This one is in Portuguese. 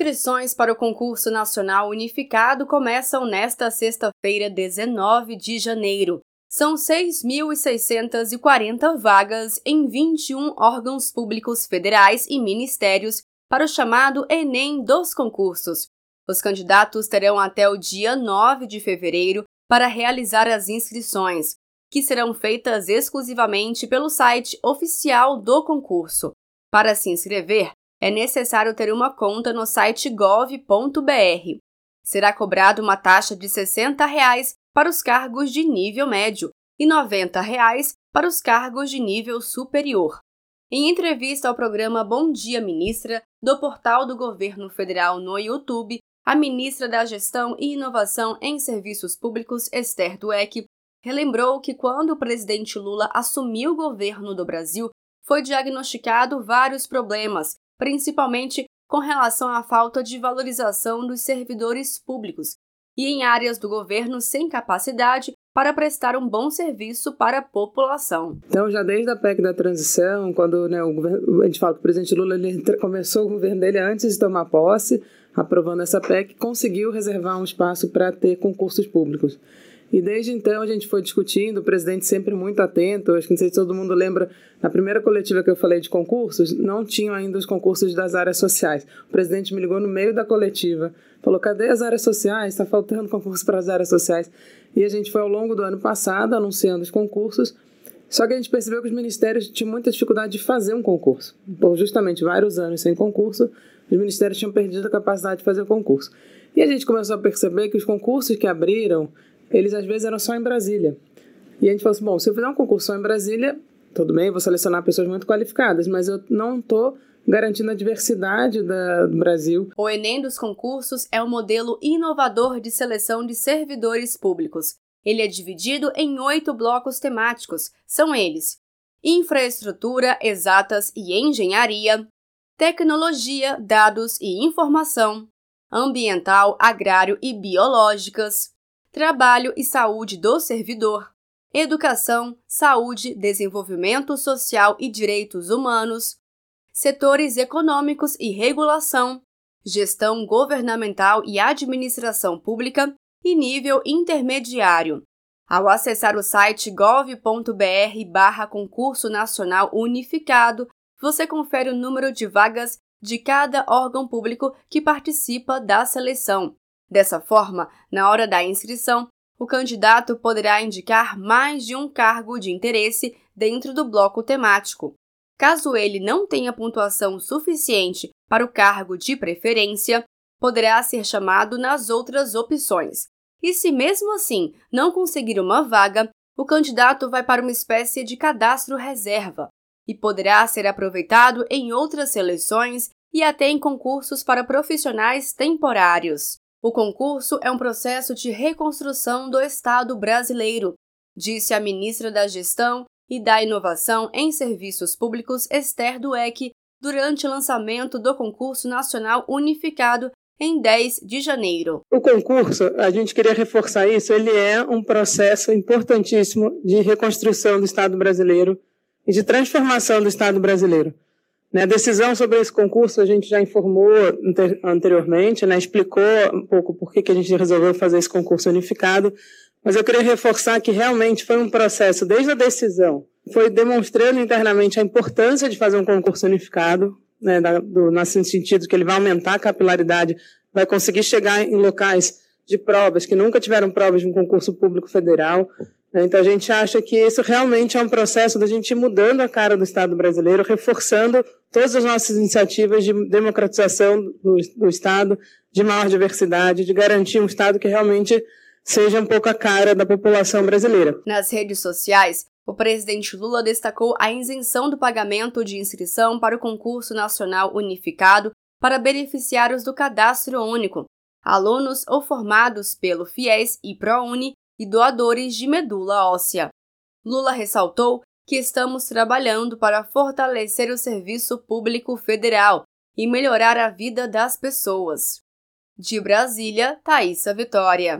Inscrições para o concurso nacional unificado começam nesta sexta-feira, 19 de janeiro. São 6.640 vagas em 21 órgãos públicos federais e ministérios para o chamado Enem dos concursos. Os candidatos terão até o dia 9 de fevereiro para realizar as inscrições, que serão feitas exclusivamente pelo site oficial do concurso. Para se inscrever, é necessário ter uma conta no site gov.br. Será cobrada uma taxa de 60 reais para os cargos de nível médio e 90 reais para os cargos de nível superior. Em entrevista ao programa Bom Dia Ministra, do portal do Governo Federal no YouTube, a ministra da Gestão e Inovação em Serviços Públicos, Esther Dueck, relembrou que quando o presidente Lula assumiu o governo do Brasil, foi diagnosticado vários problemas, principalmente com relação à falta de valorização dos servidores públicos e em áreas do governo sem capacidade para prestar um bom serviço para a população. Então, já desde a PEC da transição, quando né, governo, a gente fala que o presidente Lula ele começou o governo dele antes de tomar posse, aprovando essa PEC, conseguiu reservar um espaço para ter concursos públicos. E desde então a gente foi discutindo, o presidente sempre muito atento. Acho que não sei se todo mundo lembra, na primeira coletiva que eu falei de concursos, não tinham ainda os concursos das áreas sociais. O presidente me ligou no meio da coletiva, falou: cadê as áreas sociais? Está faltando concurso para as áreas sociais. E a gente foi ao longo do ano passado anunciando os concursos. Só que a gente percebeu que os ministérios tinham muita dificuldade de fazer um concurso. Por justamente vários anos sem concurso, os ministérios tinham perdido a capacidade de fazer o concurso. E a gente começou a perceber que os concursos que abriram eles às vezes eram só em Brasília. E a gente falou assim: bom, se eu fizer um concurso só em Brasília, tudo bem, vou selecionar pessoas muito qualificadas, mas eu não estou garantindo a diversidade da, do Brasil. O Enem dos concursos é um modelo inovador de seleção de servidores públicos. Ele é dividido em oito blocos temáticos. São eles: infraestrutura, exatas e engenharia, tecnologia, dados e informação, ambiental, agrário e biológicas, trabalho e saúde do servidor, educação, saúde, desenvolvimento social e direitos humanos, setores econômicos e regulação, gestão governamental e administração pública e nível intermediário. Ao acessar o site gov.br/barra concurso nacional unificado, você confere o número de vagas de cada órgão público que participa da seleção Dessa forma, na hora da inscrição, o candidato poderá indicar mais de um cargo de interesse dentro do bloco temático. Caso ele não tenha pontuação suficiente para o cargo de preferência, poderá ser chamado nas outras opções. E se mesmo assim não conseguir uma vaga, o candidato vai para uma espécie de cadastro reserva e poderá ser aproveitado em outras seleções e até em concursos para profissionais temporários. O concurso é um processo de reconstrução do Estado brasileiro, disse a ministra da Gestão e da Inovação em Serviços Públicos, Esther Dueck, durante o lançamento do concurso nacional unificado em 10 de janeiro. O concurso, a gente queria reforçar isso, ele é um processo importantíssimo de reconstrução do Estado brasileiro e de transformação do Estado brasileiro. Né, a decisão sobre esse concurso a gente já informou anteriormente, né, explicou um pouco por que, que a gente resolveu fazer esse concurso unificado, mas eu queria reforçar que realmente foi um processo, desde a decisão, foi demonstrando internamente a importância de fazer um concurso unificado, né, do, no sentido que ele vai aumentar a capilaridade, vai conseguir chegar em locais de provas que nunca tiveram provas de um concurso público federal? Então a gente acha que isso realmente é um processo da gente ir mudando a cara do Estado brasileiro, reforçando todas as nossas iniciativas de democratização do, do Estado, de maior diversidade, de garantir um Estado que realmente seja um pouco a cara da população brasileira. Nas redes sociais, o presidente Lula destacou a isenção do pagamento de inscrição para o concurso nacional unificado para beneficiários do cadastro único, alunos ou formados pelo FIES e ProUni e doadores de medula óssea. Lula ressaltou que estamos trabalhando para fortalecer o serviço público federal e melhorar a vida das pessoas. De Brasília, Thaisa Vitória.